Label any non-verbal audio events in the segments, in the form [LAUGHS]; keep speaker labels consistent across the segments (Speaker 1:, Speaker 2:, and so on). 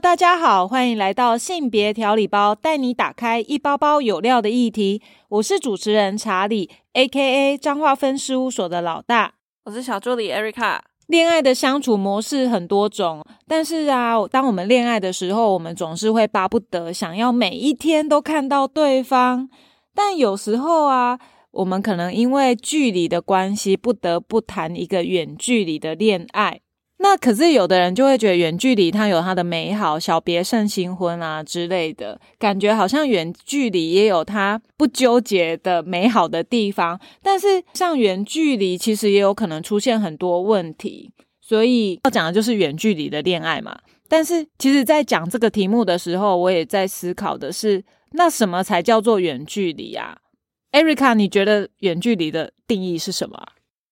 Speaker 1: 大家好，欢迎来到性别调理包，带你打开一包包有料的议题。我是主持人查理，A.K.A. 彰化分事务所的老大。
Speaker 2: 我是小助理 Erica。
Speaker 1: 恋爱的相处模式很多种，但是啊，当我们恋爱的时候，我们总是会巴不得想要每一天都看到对方。但有时候啊，我们可能因为距离的关系，不得不谈一个远距离的恋爱。那可是有的人就会觉得远距离它有它的美好，小别胜新婚啊之类的感觉，好像远距离也有它不纠结的美好的地方。但是像远距离其实也有可能出现很多问题，所以要讲的就是远距离的恋爱嘛。但是其实，在讲这个题目的时候，我也在思考的是，那什么才叫做远距离啊？Eric，你觉得远距离的定义是什么？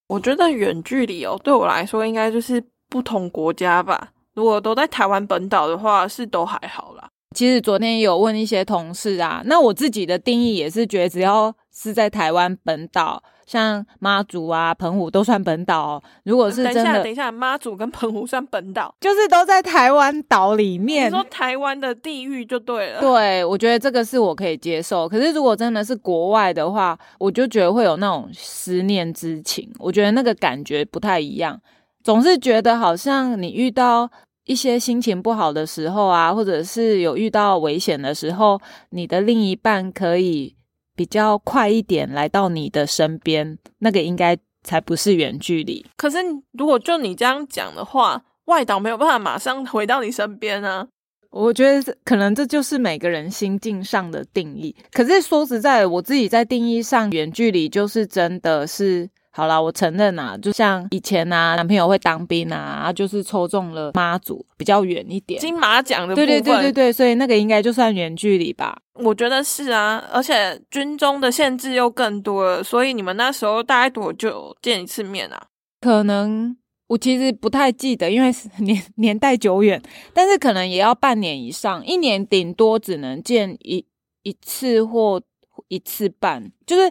Speaker 2: 我觉得远距离哦，对我来说应该就是。不同国家吧，如果都在台湾本岛的话，是都还好啦。
Speaker 1: 其实昨天有问一些同事啊，那我自己的定义也是觉得，只要是在台湾本岛，像妈祖啊、澎湖都算本岛。如果是真的，
Speaker 2: 等一下，妈祖跟澎湖算本岛，
Speaker 1: 就是都在台湾岛里面。
Speaker 2: 你说台湾的地域就对了。
Speaker 1: 对，我觉得这个是我可以接受。可是如果真的是国外的话，我就觉得会有那种思念之情，我觉得那个感觉不太一样。总是觉得好像你遇到一些心情不好的时候啊，或者是有遇到危险的时候，你的另一半可以比较快一点来到你的身边，那个应该才不是远距离。
Speaker 2: 可是如果就你这样讲的话，外岛没有办法马上回到你身边啊。
Speaker 1: 我觉得可能这就是每个人心境上的定义。可是说实在，我自己在定义上，远距离就是真的是。好啦，我承认啊，就像以前啊，男朋友会当兵啊，就是抽中了妈祖比较远一点，
Speaker 2: 金马奖的
Speaker 1: 对对对对对，所以那个应该就算远距离吧。
Speaker 2: 我觉得是啊，而且军中的限制又更多了，所以你们那时候大概多久见一次面啊？
Speaker 1: 可能我其实不太记得，因为 [LAUGHS] 年年代久远，但是可能也要半年以上，一年顶多只能见一一次或一次半，就是。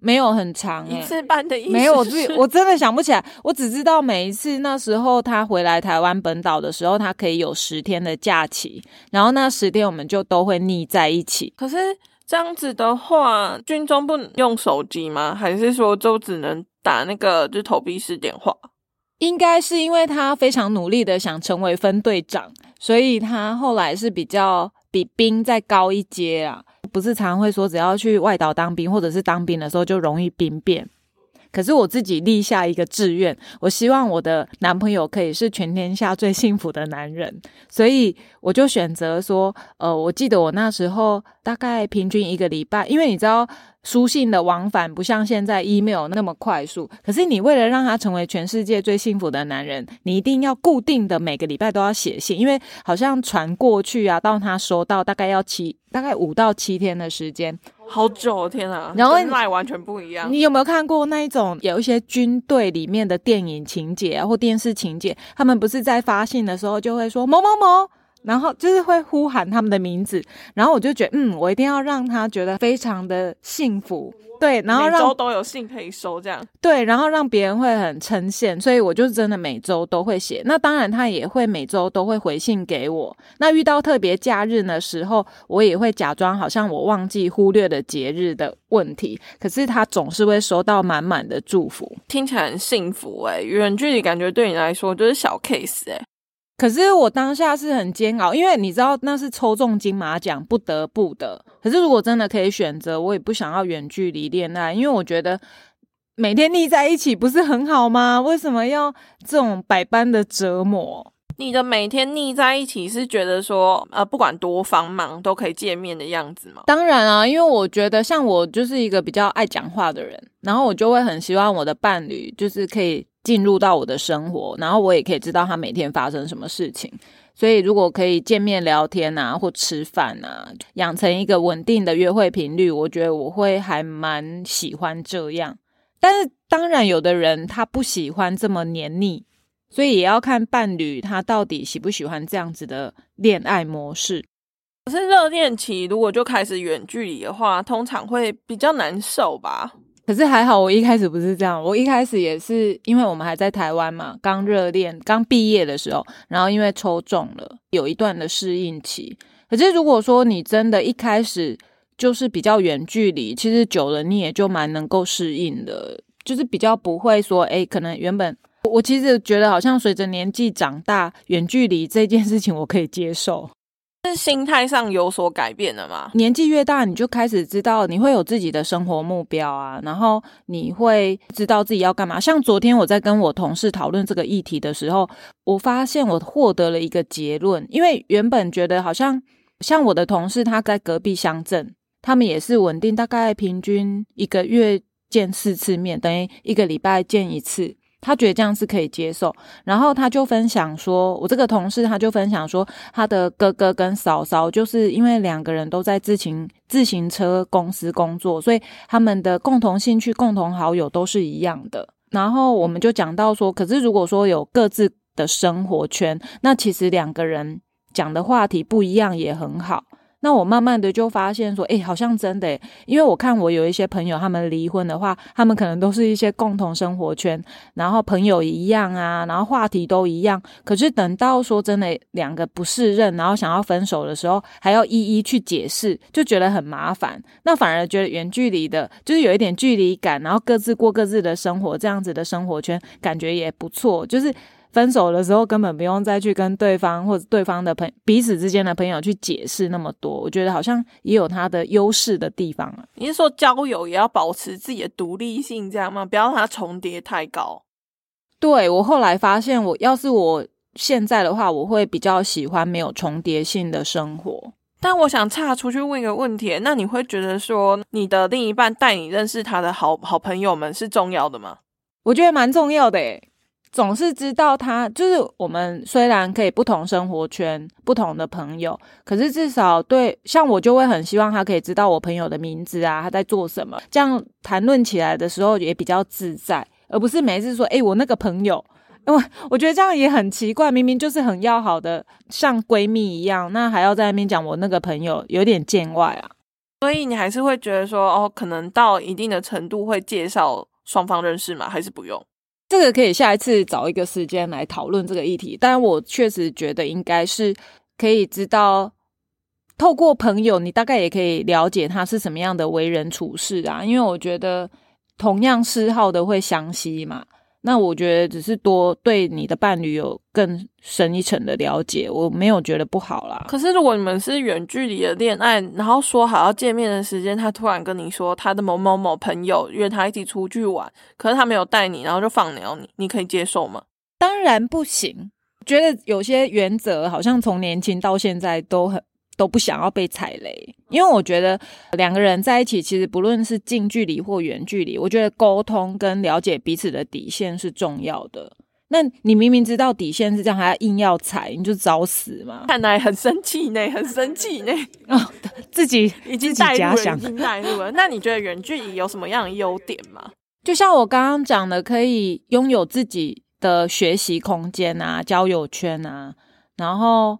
Speaker 1: 没有很长，
Speaker 2: 一次半的意思
Speaker 1: 没有，我自己我真的想不起来。我只知道每一次那时候他回来台湾本岛的时候，他可以有十天的假期，然后那十天我们就都会腻在一起。
Speaker 2: 可是这样子的话，军中不能用手机吗？还是说就只能打那个就投币式电话？
Speaker 1: 应该是因为他非常努力的想成为分队长，所以他后来是比较比兵再高一阶啊。不是常会说，只要去外岛当兵，或者是当兵的时候就容易兵变。可是我自己立下一个志愿，我希望我的男朋友可以是全天下最幸福的男人，所以我就选择说，呃，我记得我那时候大概平均一个礼拜，因为你知道。书信的往返不像现在 email 那么快速，可是你为了让他成为全世界最幸福的男人，你一定要固定的每个礼拜都要写信，因为好像传过去啊，到他收到大概要七，大概五到七天的时间，
Speaker 2: 好久，天啊！然后那完全不一样。
Speaker 1: 你有没有看过那一种有一些军队里面的电影情节啊，或电视情节？他们不是在发信的时候就会说某某某。然后就是会呼喊他们的名字，然后我就觉得，嗯，我一定要让他觉得非常的幸福，对，然后
Speaker 2: 每周都有信可以收，这样
Speaker 1: 对，然后让别人会很称羡，所以我就真的每周都会写。那当然他也会每周都会回信给我。那遇到特别假日的时候，我也会假装好像我忘记忽略了节日的问题，可是他总是会收到满满的祝福，
Speaker 2: 听起来很幸福哎。远距离感觉对你来说就是小 case 哎。
Speaker 1: 可是我当下是很煎熬，因为你知道那是抽中金马奖，不得不的。可是如果真的可以选择，我也不想要远距离恋爱，因为我觉得每天腻在一起不是很好吗？[LAUGHS] 为什么要这种百般的折磨？
Speaker 2: 你的每天腻在一起是觉得说，呃，不管多繁忙都可以见面的样子吗？
Speaker 1: 当然啊，因为我觉得像我就是一个比较爱讲话的人，然后我就会很希望我的伴侣就是可以。进入到我的生活，然后我也可以知道他每天发生什么事情。所以，如果可以见面聊天啊，或吃饭啊，养成一个稳定的约会频率，我觉得我会还蛮喜欢这样。但是，当然，有的人他不喜欢这么黏腻，所以也要看伴侣他到底喜不喜欢这样子的恋爱模式。
Speaker 2: 可是，热恋期如果就开始远距离的话，通常会比较难受吧。
Speaker 1: 可是还好，我一开始不是这样，我一开始也是因为我们还在台湾嘛，刚热恋、刚毕业的时候，然后因为抽中了，有一段的适应期。可是如果说你真的一开始就是比较远距离，其实久了你也就蛮能够适应的，就是比较不会说，哎，可能原本我其实觉得好像随着年纪长大，远距离这件事情我可以接受。
Speaker 2: 是心态上有所改变了吗？
Speaker 1: 年纪越大，你就开始知道你会有自己的生活目标啊，然后你会知道自己要干嘛。像昨天我在跟我同事讨论这个议题的时候，我发现我获得了一个结论，因为原本觉得好像像我的同事他在隔壁乡镇，他们也是稳定，大概平均一个月见四次面，等于一个礼拜见一次。他觉得这样是可以接受，然后他就分享说，我这个同事他就分享说，他的哥哥跟嫂嫂就是因为两个人都在自行自行车公司工作，所以他们的共同兴趣、共同好友都是一样的。然后我们就讲到说，可是如果说有各自的生活圈，那其实两个人讲的话题不一样也很好。那我慢慢的就发现说，哎，好像真的，因为我看我有一些朋友，他们离婚的话，他们可能都是一些共同生活圈，然后朋友一样啊，然后话题都一样。可是等到说真的两个不适任，然后想要分手的时候，还要一一去解释，就觉得很麻烦。那反而觉得远距离的，就是有一点距离感，然后各自过各自的生活，这样子的生活圈感觉也不错，就是。分手的时候根本不用再去跟对方或者对方的朋彼此之间的朋友去解释那么多，我觉得好像也有它的优势的地方啊。
Speaker 2: 你是说交友也要保持自己的独立性，这样吗？不要让它重叠太高。
Speaker 1: 对我后来发现，我要是我现在的话，我会比较喜欢没有重叠性的生活。
Speaker 2: 但我想岔出去问一个问题，那你会觉得说你的另一半带你认识他的好好朋友们是重要的吗？
Speaker 1: 我觉得蛮重要的诶。总是知道他，就是我们虽然可以不同生活圈、不同的朋友，可是至少对像我就会很希望他可以知道我朋友的名字啊，他在做什么，这样谈论起来的时候也比较自在，而不是每次说哎我那个朋友，因为我觉得这样也很奇怪，明明就是很要好的像闺蜜一样，那还要在那边讲我那个朋友，有点见外啊。
Speaker 2: 所以你还是会觉得说哦，可能到一定的程度会介绍双方认识吗？还是不用？
Speaker 1: 这个可以下一次找一个时间来讨论这个议题，但我确实觉得应该是可以知道，透过朋友，你大概也可以了解他是什么样的为人处事啊。因为我觉得同样嗜好的会相吸嘛。那我觉得只是多对你的伴侣有更深一层的了解，我没有觉得不好啦。
Speaker 2: 可是如果你们是远距离的恋爱，然后说好要见面的时间，他突然跟你说他的某某某朋友约他一起出去玩，可是他没有带你，然后就放鸟你，你可以接受吗？
Speaker 1: 当然不行。觉得有些原则好像从年轻到现在都很。都不想要被踩雷，因为我觉得两个人在一起，其实不论是近距离或远距离，我觉得沟通跟了解彼此的底线是重要的。那你明明知道底线是这样，还要硬要踩，你就找死嘛！
Speaker 2: 看来很生气呢，很生气呢。[LAUGHS]
Speaker 1: 哦，自己
Speaker 2: 已经带入了，已经带入了。那你觉得远距离有什么样的优点吗？
Speaker 1: 就像我刚刚讲的，可以拥有自己的学习空间啊，交友圈啊，然后。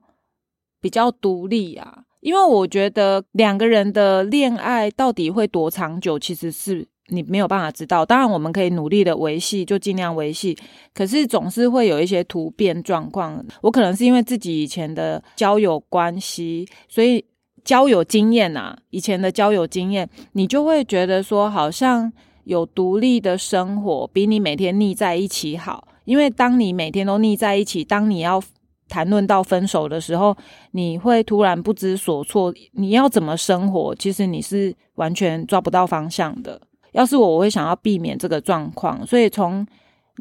Speaker 1: 比较独立啊，因为我觉得两个人的恋爱到底会多长久，其实是你没有办法知道。当然，我们可以努力的维系，就尽量维系。可是总是会有一些突变状况。我可能是因为自己以前的交友关系，所以交友经验啊，以前的交友经验，你就会觉得说，好像有独立的生活比你每天腻在一起好。因为当你每天都腻在一起，当你要。谈论到分手的时候，你会突然不知所措。你要怎么生活？其实你是完全抓不到方向的。要是我，我会想要避免这个状况。所以，从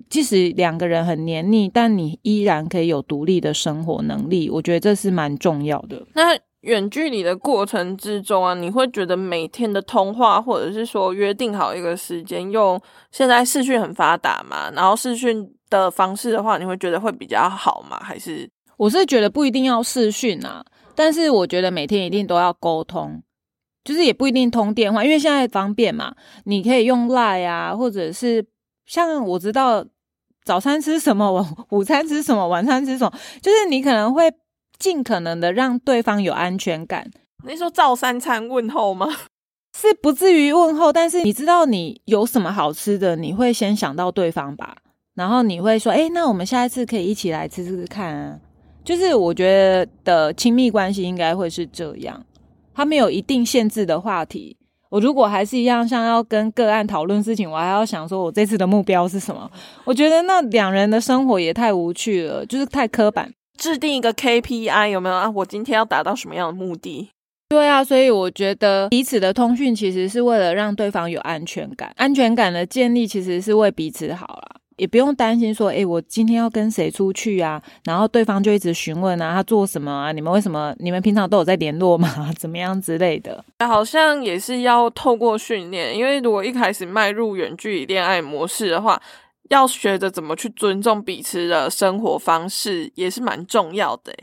Speaker 1: 即使两个人很黏腻，但你依然可以有独立的生活能力。我觉得这是蛮重要的。
Speaker 2: 那远距离的过程之中啊，你会觉得每天的通话，或者是说约定好一个时间，用现在视讯很发达嘛？然后视讯的方式的话，你会觉得会比较好吗？还是？
Speaker 1: 我是觉得不一定要视讯啊，但是我觉得每天一定都要沟通，就是也不一定通电话，因为现在方便嘛，你可以用 Line 啊，或者是像我知道早餐吃什么，午午餐吃什么，晚餐吃什么，就是你可能会尽可能的让对方有安全感。
Speaker 2: 你说照三餐问候吗？
Speaker 1: 是不至于问候，但是你知道你有什么好吃的，你会先想到对方吧，然后你会说，哎，那我们下一次可以一起来吃吃看啊。就是我觉得的亲密关系应该会是这样，他没有一定限制的话题。我如果还是一样，像要跟个案讨论事情，我还要想说我这次的目标是什么？我觉得那两人的生活也太无趣了，就是太刻板。
Speaker 2: 制定一个 KPI 有没有啊？我今天要达到什么样的目的？
Speaker 1: 对啊，所以我觉得彼此的通讯其实是为了让对方有安全感，安全感的建立其实是为彼此好啦。也不用担心说，哎，我今天要跟谁出去啊？然后对方就一直询问啊，他做什么啊？你们为什么？你们平常都有在联络吗？[LAUGHS] 怎么样之类的？
Speaker 2: 好像也是要透过训练，因为如果一开始迈入远距离恋爱模式的话，要学着怎么去尊重彼此的生活方式，也是蛮重要的。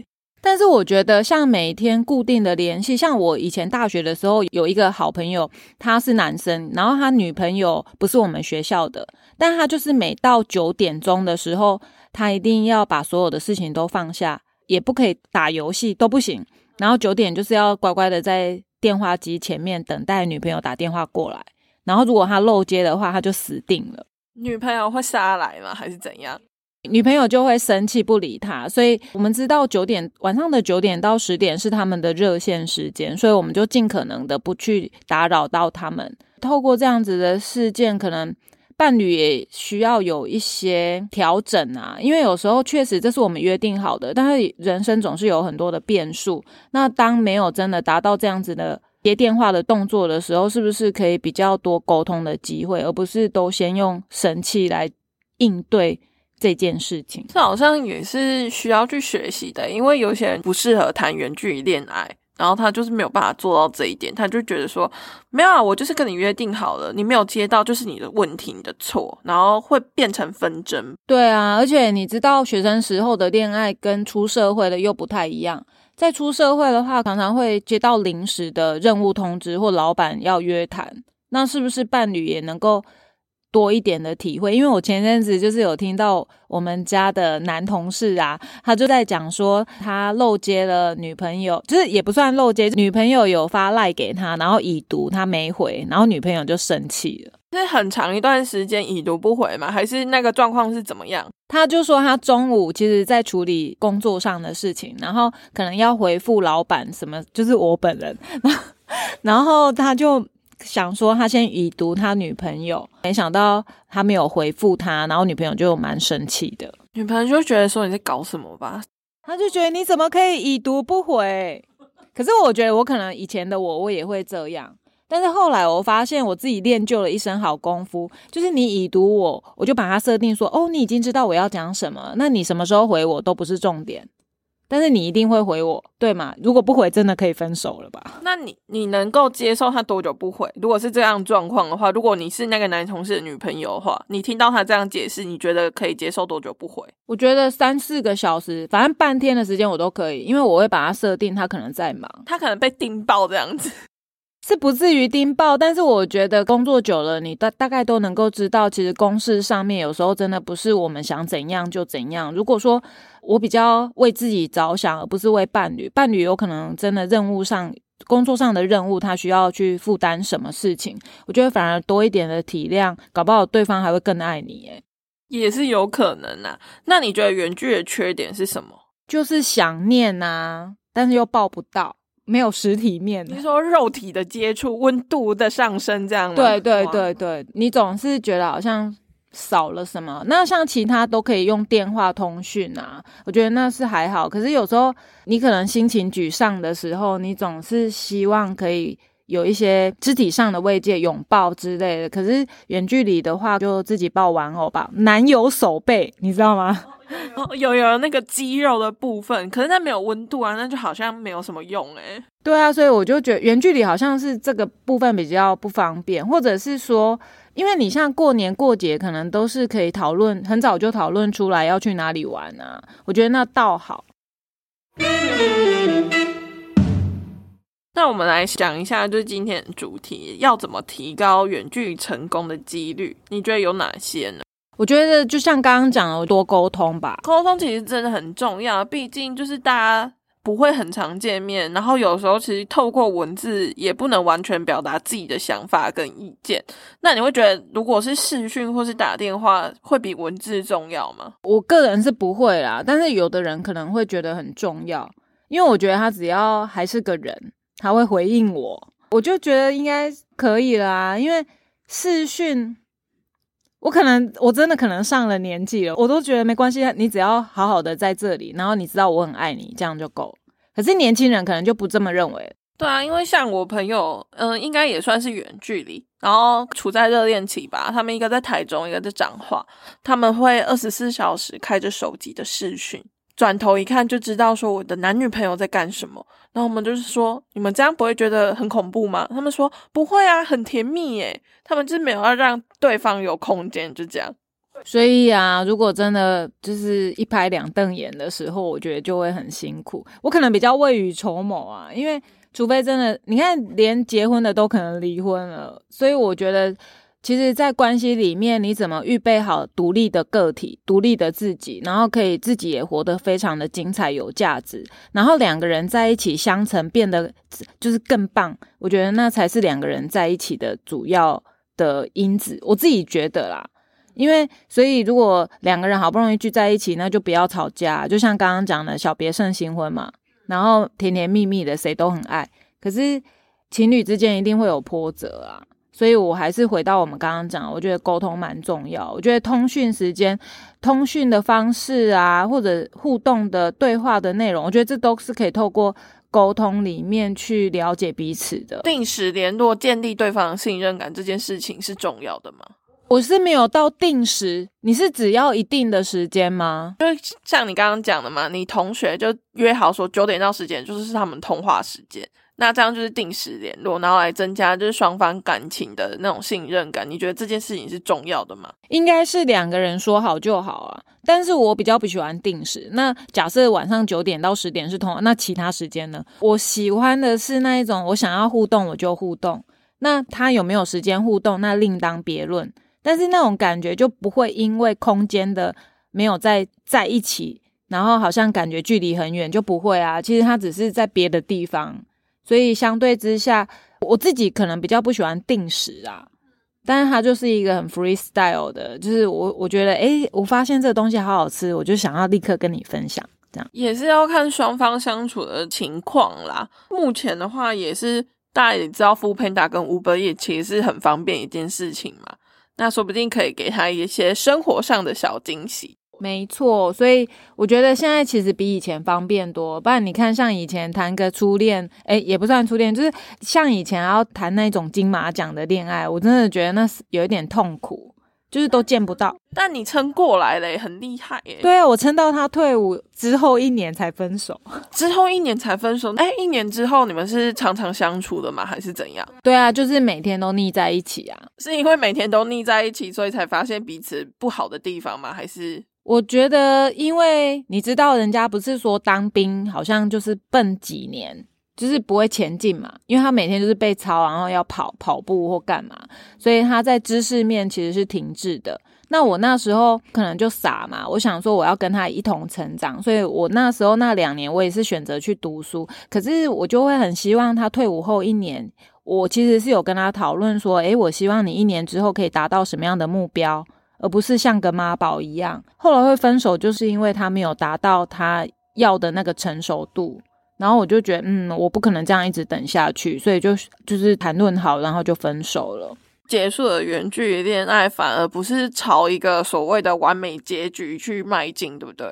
Speaker 1: 但是我觉得，像每天固定的联系，像我以前大学的时候有一个好朋友，他是男生，然后他女朋友不是我们学校的，但他就是每到九点钟的时候，他一定要把所有的事情都放下，也不可以打游戏，都不行。然后九点就是要乖乖的在电话机前面等待女朋友打电话过来，然后如果他漏接的话，他就死定了。
Speaker 2: 女朋友会杀来吗？还是怎样？
Speaker 1: 女朋友就会生气不理他，所以我们知道九点晚上的九点到十点是他们的热线时间，所以我们就尽可能的不去打扰到他们。透过这样子的事件，可能伴侣也需要有一些调整啊，因为有时候确实这是我们约定好的，但是人生总是有很多的变数。那当没有真的达到这样子的接电话的动作的时候，是不是可以比较多沟通的机会，而不是都先用生气来应对？这件事情，
Speaker 2: 这好像也是需要去学习的，因为有些人不适合谈远距离恋爱，然后他就是没有办法做到这一点，他就觉得说，没有啊，我就是跟你约定好了，你没有接到就是你的问题，你的错，然后会变成纷争。
Speaker 1: 对啊，而且你知道，学生时候的恋爱跟出社会的又不太一样，在出社会的话，常常会接到临时的任务通知或老板要约谈，那是不是伴侣也能够？多一点的体会，因为我前阵子就是有听到我们家的男同事啊，他就在讲说他漏接了女朋友，就是也不算漏接，女朋友有发赖给他，然后已读他没回，然后女朋友就生气了。
Speaker 2: 是很长一段时间已读不回吗？还是那个状况是怎么样？
Speaker 1: 他就说他中午其实在处理工作上的事情，然后可能要回复老板什么，就是我本人，[LAUGHS] 然后他就。想说他先已读他女朋友，没想到他没有回复他，然后女朋友就蛮生气的。
Speaker 2: 女朋友就觉得说你在搞什么吧？
Speaker 1: 他就觉得你怎么可以已读不回？可是我觉得我可能以前的我我也会这样，但是后来我发现我自己练就了一身好功夫，就是你已读我，我就把它设定说哦，你已经知道我要讲什么，那你什么时候回我都不是重点。但是你一定会回我，对吗？如果不回，真的可以分手了吧？
Speaker 2: 那你你能够接受他多久不回？如果是这样状况的话，如果你是那个男同事的女朋友的话，你听到他这样解释，你觉得可以接受多久不回？
Speaker 1: 我觉得三四个小时，反正半天的时间我都可以，因为我会把它设定他可能在忙，
Speaker 2: 他可能被盯爆这样子。
Speaker 1: 是不至于盯爆，但是我觉得工作久了，你大大概都能够知道，其实公事上面有时候真的不是我们想怎样就怎样。如果说我比较为自己着想，而不是为伴侣，伴侣有可能真的任务上、工作上的任务，他需要去负担什么事情，我觉得反而多一点的体谅，搞不好对方还会更爱你。诶
Speaker 2: 也是有可能啊。那你觉得原剧的缺点是什么？
Speaker 1: 就是想念啊，但是又抱不到。没有实体面，
Speaker 2: 你说肉体的接触、温度的上升这样吗？
Speaker 1: 对对对对，你总是觉得好像少了什么。那像其他都可以用电话通讯啊，我觉得那是还好。可是有时候你可能心情沮丧的时候，你总是希望可以有一些肢体上的慰藉、拥抱之类的。可是远距离的话，就自己抱玩偶吧，男友手背，你知道吗？
Speaker 2: 有有那个肌肉的部分，可是它没有温度啊，那就好像没有什么用哎。
Speaker 1: 对啊，所以我就觉得远距离好像是这个部分比较不方便，或者是说，因为你像过年过节，可能都是可以讨论，很早就讨论出来要去哪里玩啊。我觉得那倒好。
Speaker 2: 那我们来想一下，就是今天的主题，要怎么提高远距离成功的几率？你觉得有哪些呢？
Speaker 1: 我觉得就像刚刚讲的，多沟通吧。
Speaker 2: 沟通其实真的很重要，毕竟就是大家不会很常见面，然后有时候其实透过文字也不能完全表达自己的想法跟意见。那你会觉得，如果是视讯或是打电话，会比文字重要吗？
Speaker 1: 我个人是不会啦，但是有的人可能会觉得很重要，因为我觉得他只要还是个人，他会回应我，我就觉得应该可以啦。因为视讯。我可能我真的可能上了年纪了，我都觉得没关系，你只要好好的在这里，然后你知道我很爱你，这样就够。可是年轻人可能就不这么认为。
Speaker 2: 对啊，因为像我朋友，嗯，应该也算是远距离，然后处在热恋期吧。他们一个在台中，一个在彰化，他们会二十四小时开着手机的视讯。转头一看就知道说我的男女朋友在干什么，然后我们就是说你们这样不会觉得很恐怖吗？他们说不会啊，很甜蜜耶。他们就是没有要让对方有空间，就这样。
Speaker 1: 所以啊，如果真的就是一拍两瞪眼的时候，我觉得就会很辛苦。我可能比较未雨绸缪啊，因为除非真的，你看连结婚的都可能离婚了，所以我觉得。其实，在关系里面，你怎么预备好独立的个体、独立的自己，然后可以自己也活得非常的精彩、有价值，然后两个人在一起相乘，变得就是更棒。我觉得那才是两个人在一起的主要的因子。我自己觉得啦，因为所以如果两个人好不容易聚在一起，那就不要吵架，就像刚刚讲的“小别胜新婚”嘛，然后甜甜蜜蜜的，谁都很爱。可是情侣之间一定会有波折啊。所以，我还是回到我们刚刚讲，我觉得沟通蛮重要。我觉得通讯时间、通讯的方式啊，或者互动的对话的内容，我觉得这都是可以透过沟通里面去了解彼此的。
Speaker 2: 定时联络，建立对方的信任感，这件事情是重要的吗？
Speaker 1: 我是没有到定时，你是只要一定的时间吗？
Speaker 2: 就像你刚刚讲的嘛，你同学就约好说九点到十点就是他们通话时间。那这样就是定时联络，然后来增加就是双方感情的那种信任感。你觉得这件事情是重要的吗？
Speaker 1: 应该是两个人说好就好啊。但是我比较不喜欢定时。那假设晚上九点到十点是通，那其他时间呢？我喜欢的是那一种，我想要互动我就互动。那他有没有时间互动，那另当别论。但是那种感觉就不会因为空间的没有在在一起，然后好像感觉距离很远，就不会啊。其实他只是在别的地方。所以相对之下，我自己可能比较不喜欢定时啊，但是它就是一个很 freestyle 的，就是我我觉得，诶，我发现这个东西好好吃，我就想要立刻跟你分享，这样
Speaker 2: 也是要看双方相处的情况啦。目前的话，也是大家也知道，Fu Panda 跟 Uber 也其实是很方便一件事情嘛，那说不定可以给他一些生活上的小惊喜。
Speaker 1: 没错，所以我觉得现在其实比以前方便多。不然你看，像以前谈个初恋，哎，也不算初恋，就是像以前要谈那种金马奖的恋爱，我真的觉得那是有一点痛苦，就是都见不到。
Speaker 2: 但你撑过来了，很厉害耶。
Speaker 1: 对啊，我撑到他退伍之后一年才分手，[LAUGHS]
Speaker 2: 之后一年才分手。哎，一年之后你们是常常相处的吗？还是怎样？
Speaker 1: 对啊，就是每天都腻在一起啊。
Speaker 2: 是因为每天都腻在一起，所以才发现彼此不好的地方吗？还是？
Speaker 1: 我觉得，因为你知道，人家不是说当兵好像就是笨几年，就是不会前进嘛。因为他每天就是被操，然后要跑跑步或干嘛，所以他在知识面其实是停滞的。那我那时候可能就傻嘛，我想说我要跟他一同成长，所以我那时候那两年我也是选择去读书。可是我就会很希望他退伍后一年，我其实是有跟他讨论说，诶，我希望你一年之后可以达到什么样的目标。而不是像个妈宝一样，后来会分手，就是因为他没有达到他要的那个成熟度。然后我就觉得，嗯，我不可能这样一直等下去，所以就就是谈论好，然后就分手了，
Speaker 2: 结束了原剧恋爱，反而不是朝一个所谓的完美结局去迈进，对不对？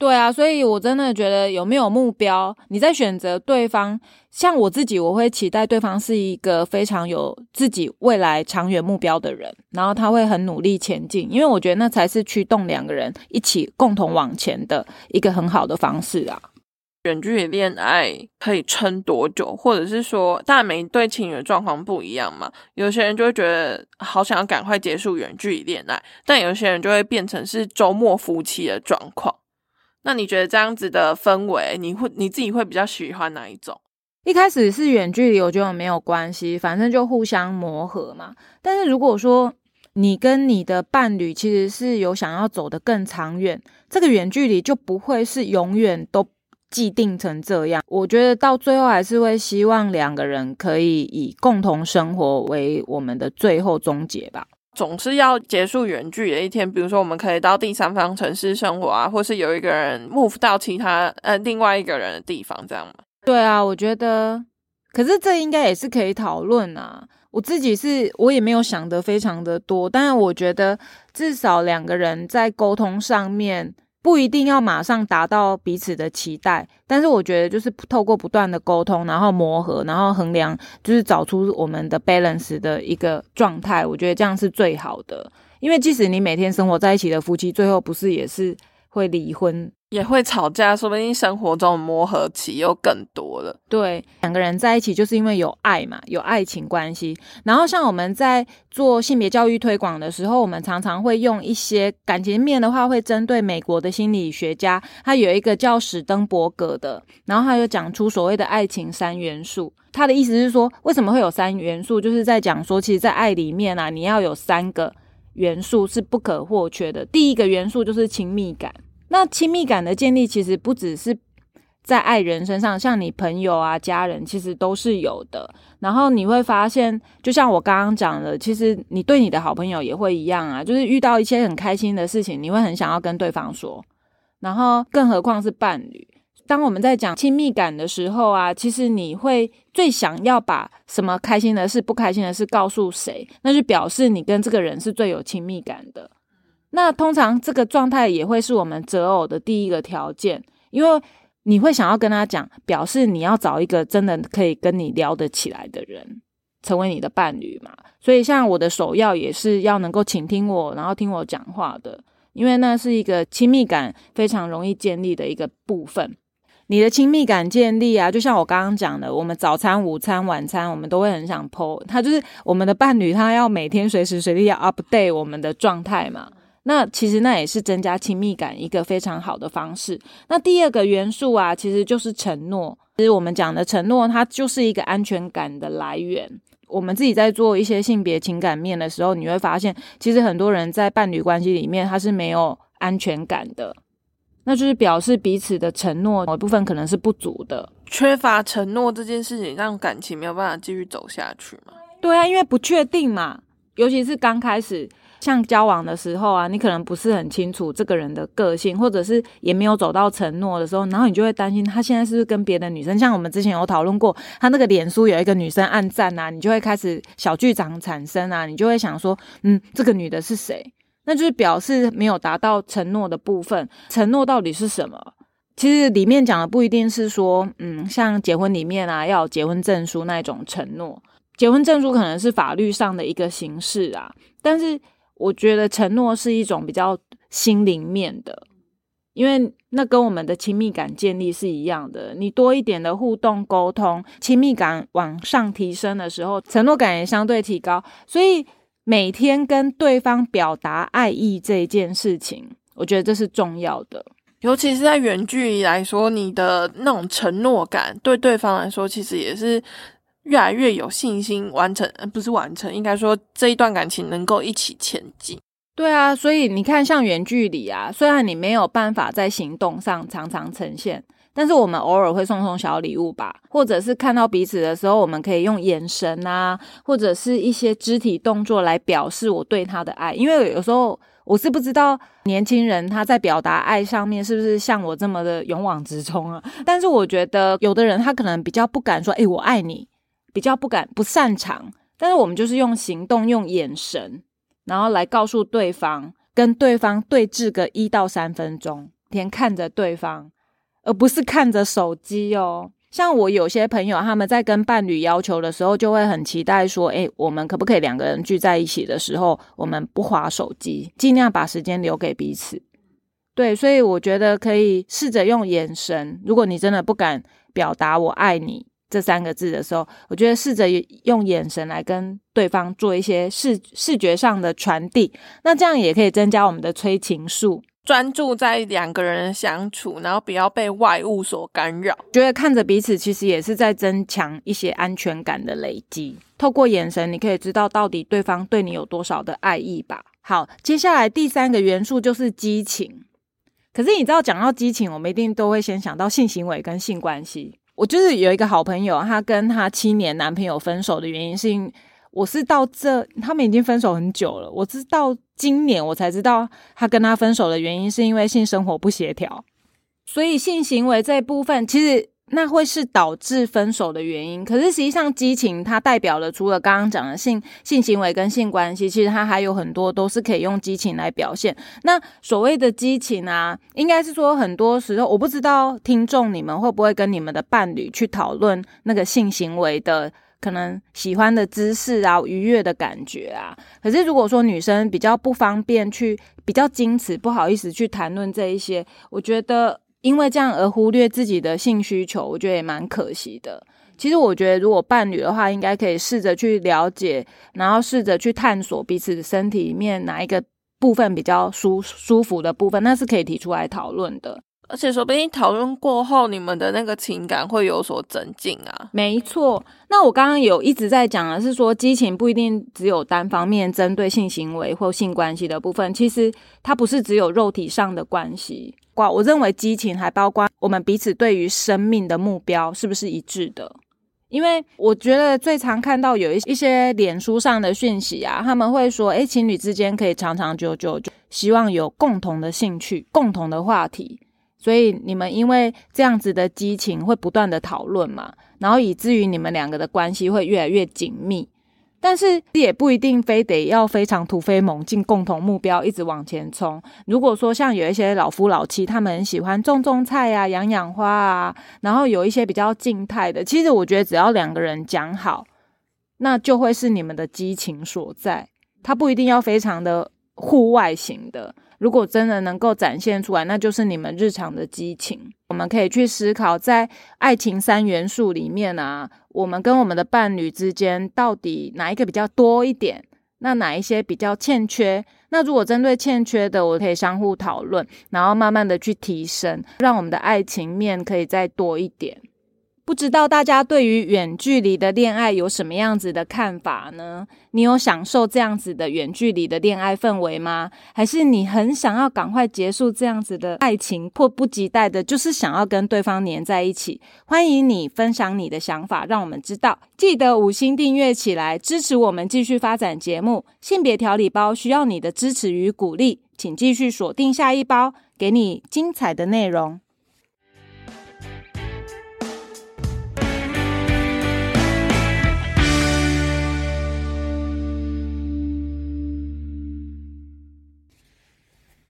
Speaker 1: 对啊，所以我真的觉得有没有目标，你在选择对方，像我自己，我会期待对方是一个非常有自己未来长远目标的人，然后他会很努力前进，因为我觉得那才是驱动两个人一起共同往前的一个很好的方式啊。
Speaker 2: 远距离恋爱可以撑多久，或者是说，但每对情侣的状况不一样嘛，有些人就会觉得好想要赶快结束远距离恋爱，但有些人就会变成是周末夫妻的状况。那你觉得这样子的氛围，你会你自己会比较喜欢哪一种？
Speaker 1: 一开始是远距离，我觉得没有关系，反正就互相磨合嘛。但是如果说你跟你的伴侣其实是有想要走得更长远，这个远距离就不会是永远都既定成这样。我觉得到最后还是会希望两个人可以以共同生活为我们的最后终结吧。
Speaker 2: 总是要结束远距的一天，比如说我们可以到第三方城市生活啊，或是有一个人 move 到其他呃另外一个人的地方，这样吗？
Speaker 1: 对啊，我觉得，可是这应该也是可以讨论啊。我自己是我也没有想的非常的多，但是我觉得至少两个人在沟通上面不一定要马上达到彼此的期待，但是我觉得就是透过不断的沟通，然后磨合，然后衡量，就是找出我们的 balance 的一个状态，我觉得这样是最好的。因为即使你每天生活在一起的夫妻，最后不是也是会离婚。
Speaker 2: 也会吵架，说不定生活中磨合期又更多了。
Speaker 1: 对，两个人在一起就是因为有爱嘛，有爱情关系。然后像我们在做性别教育推广的时候，我们常常会用一些感情面的话，会针对美国的心理学家，他有一个叫史登伯格的，然后他就讲出所谓的爱情三元素。他的意思是说，为什么会有三元素？就是在讲说，其实，在爱里面啊，你要有三个元素是不可或缺的。第一个元素就是亲密感。那亲密感的建立，其实不只是在爱人身上，像你朋友啊、家人，其实都是有的。然后你会发现，就像我刚刚讲的，其实你对你的好朋友也会一样啊，就是遇到一些很开心的事情，你会很想要跟对方说。然后，更何况是伴侣。当我们在讲亲密感的时候啊，其实你会最想要把什么开心的事、不开心的事告诉谁，那就表示你跟这个人是最有亲密感的。那通常这个状态也会是我们择偶的第一个条件，因为你会想要跟他讲，表示你要找一个真的可以跟你聊得起来的人，成为你的伴侣嘛。所以像我的首要也是要能够倾听我，然后听我讲话的，因为那是一个亲密感非常容易建立的一个部分。你的亲密感建立啊，就像我刚刚讲的，我们早餐、午餐、晚餐，我们都会很想 po，他就是我们的伴侣，他要每天随时随地要 update 我们的状态嘛。那其实那也是增加亲密感一个非常好的方式。那第二个元素啊，其实就是承诺。其实我们讲的承诺，它就是一个安全感的来源。我们自己在做一些性别情感面的时候，你会发现，其实很多人在伴侣关系里面，他是没有安全感的。那就是表示彼此的承诺某一部分可能是不足的，
Speaker 2: 缺乏承诺这件事情，让感情没有办法继续走下去嘛？
Speaker 1: 对啊，因为不确定嘛，尤其是刚开始。像交往的时候啊，你可能不是很清楚这个人的个性，或者是也没有走到承诺的时候，然后你就会担心他现在是不是跟别的女生。像我们之前有讨论过，他那个脸书有一个女生暗赞啊，你就会开始小剧场产生啊，你就会想说，嗯，这个女的是谁？那就是表示没有达到承诺的部分。承诺到底是什么？其实里面讲的不一定是说，嗯，像结婚里面啊，要有结婚证书那种承诺。结婚证书可能是法律上的一个形式啊，但是。我觉得承诺是一种比较心灵面的，因为那跟我们的亲密感建立是一样的。你多一点的互动沟通，亲密感往上提升的时候，承诺感也相对提高。所以每天跟对方表达爱意这件事情，我觉得这是重要的。
Speaker 2: 尤其是在远距离来说，你的那种承诺感对对方来说，其实也是。越来越有信心完成，不是完成，应该说这一段感情能够一起前进。
Speaker 1: 对啊，所以你看，像远距离啊，虽然你没有办法在行动上常常呈现，但是我们偶尔会送送小礼物吧，或者是看到彼此的时候，我们可以用眼神啊，或者是一些肢体动作来表示我对他的爱。因为有时候我是不知道年轻人他在表达爱上面是不是像我这么的勇往直冲啊，但是我觉得有的人他可能比较不敢说，哎，我爱你。比较不敢、不擅长，但是我们就是用行动、用眼神，然后来告诉对方，跟对方对峙个一到三分钟，天看着对方，而不是看着手机哦。像我有些朋友，他们在跟伴侣要求的时候，就会很期待说：“诶，我们可不可以两个人聚在一起的时候，我们不划手机，尽量把时间留给彼此。”对，所以我觉得可以试着用眼神。如果你真的不敢表达“我爱你”。这三个字的时候，我觉得试着用眼神来跟对方做一些视视觉上的传递，那这样也可以增加我们的催情术，
Speaker 2: 专注在两个人相处，然后不要被外物所干扰。
Speaker 1: 觉得看着彼此，其实也是在增强一些安全感的累积。透过眼神，你可以知道到底对方对你有多少的爱意吧。好，接下来第三个元素就是激情。可是你知道，讲到激情，我们一定都会先想到性行为跟性关系。我就是有一个好朋友，她跟她七年男朋友分手的原因是，因我是到这他们已经分手很久了，我是到今年我才知道她跟她分手的原因是因为性生活不协调。所以性行为这部分，其实那会是导致分手的原因。可是实际上，激情它代表了除了刚刚讲的性性行为跟性关系，其实它还有很多都是可以用激情来表现。那所谓的激情啊，应该是说很多时候，我不知道听众你们会不会跟你们的伴侣去讨论那个性行为的可能喜欢的姿势啊、愉悦的感觉啊。可是如果说女生比较不方便去、比较矜持、不好意思去谈论这一些，我觉得。因为这样而忽略自己的性需求，我觉得也蛮可惜的。其实我觉得，如果伴侣的话，应该可以试着去了解，然后试着去探索彼此身体里面哪一个部分比较舒舒服的部分，那是可以提出来讨论的。
Speaker 2: 而且说不定讨论过后，你们的那个情感会有所增进啊。
Speaker 1: 没错。那我刚刚有一直在讲的是说，激情不一定只有单方面针对性行为或性关系的部分，其实它不是只有肉体上的关系。我认为激情还包括我们彼此对于生命的目标是不是一致的。因为我觉得最常看到有一一些脸书上的讯息啊，他们会说，诶，情侣之间可以长长久久，就希望有共同的兴趣、共同的话题。所以你们因为这样子的激情会不断的讨论嘛，然后以至于你们两个的关系会越来越紧密。但是也不一定非得要非常突飞猛进，共同目标一直往前冲。如果说像有一些老夫老妻，他们喜欢种种菜啊、养养花啊，然后有一些比较静态的，其实我觉得只要两个人讲好，那就会是你们的激情所在。他不一定要非常的户外型的。如果真的能够展现出来，那就是你们日常的激情。我们可以去思考，在爱情三元素里面啊，我们跟我们的伴侣之间到底哪一个比较多一点？那哪一些比较欠缺？那如果针对欠缺的，我可以相互讨论，然后慢慢的去提升，让我们的爱情面可以再多一点。不知道大家对于远距离的恋爱有什么样子的看法呢？你有享受这样子的远距离的恋爱氛围吗？还是你很想要赶快结束这样子的爱情，迫不及待的就是想要跟对方黏在一起？欢迎你分享你的想法，让我们知道。记得五星订阅起来，支持我们继续发展节目。性别调理包需要你的支持与鼓励，请继续锁定下一包，给你精彩的内容。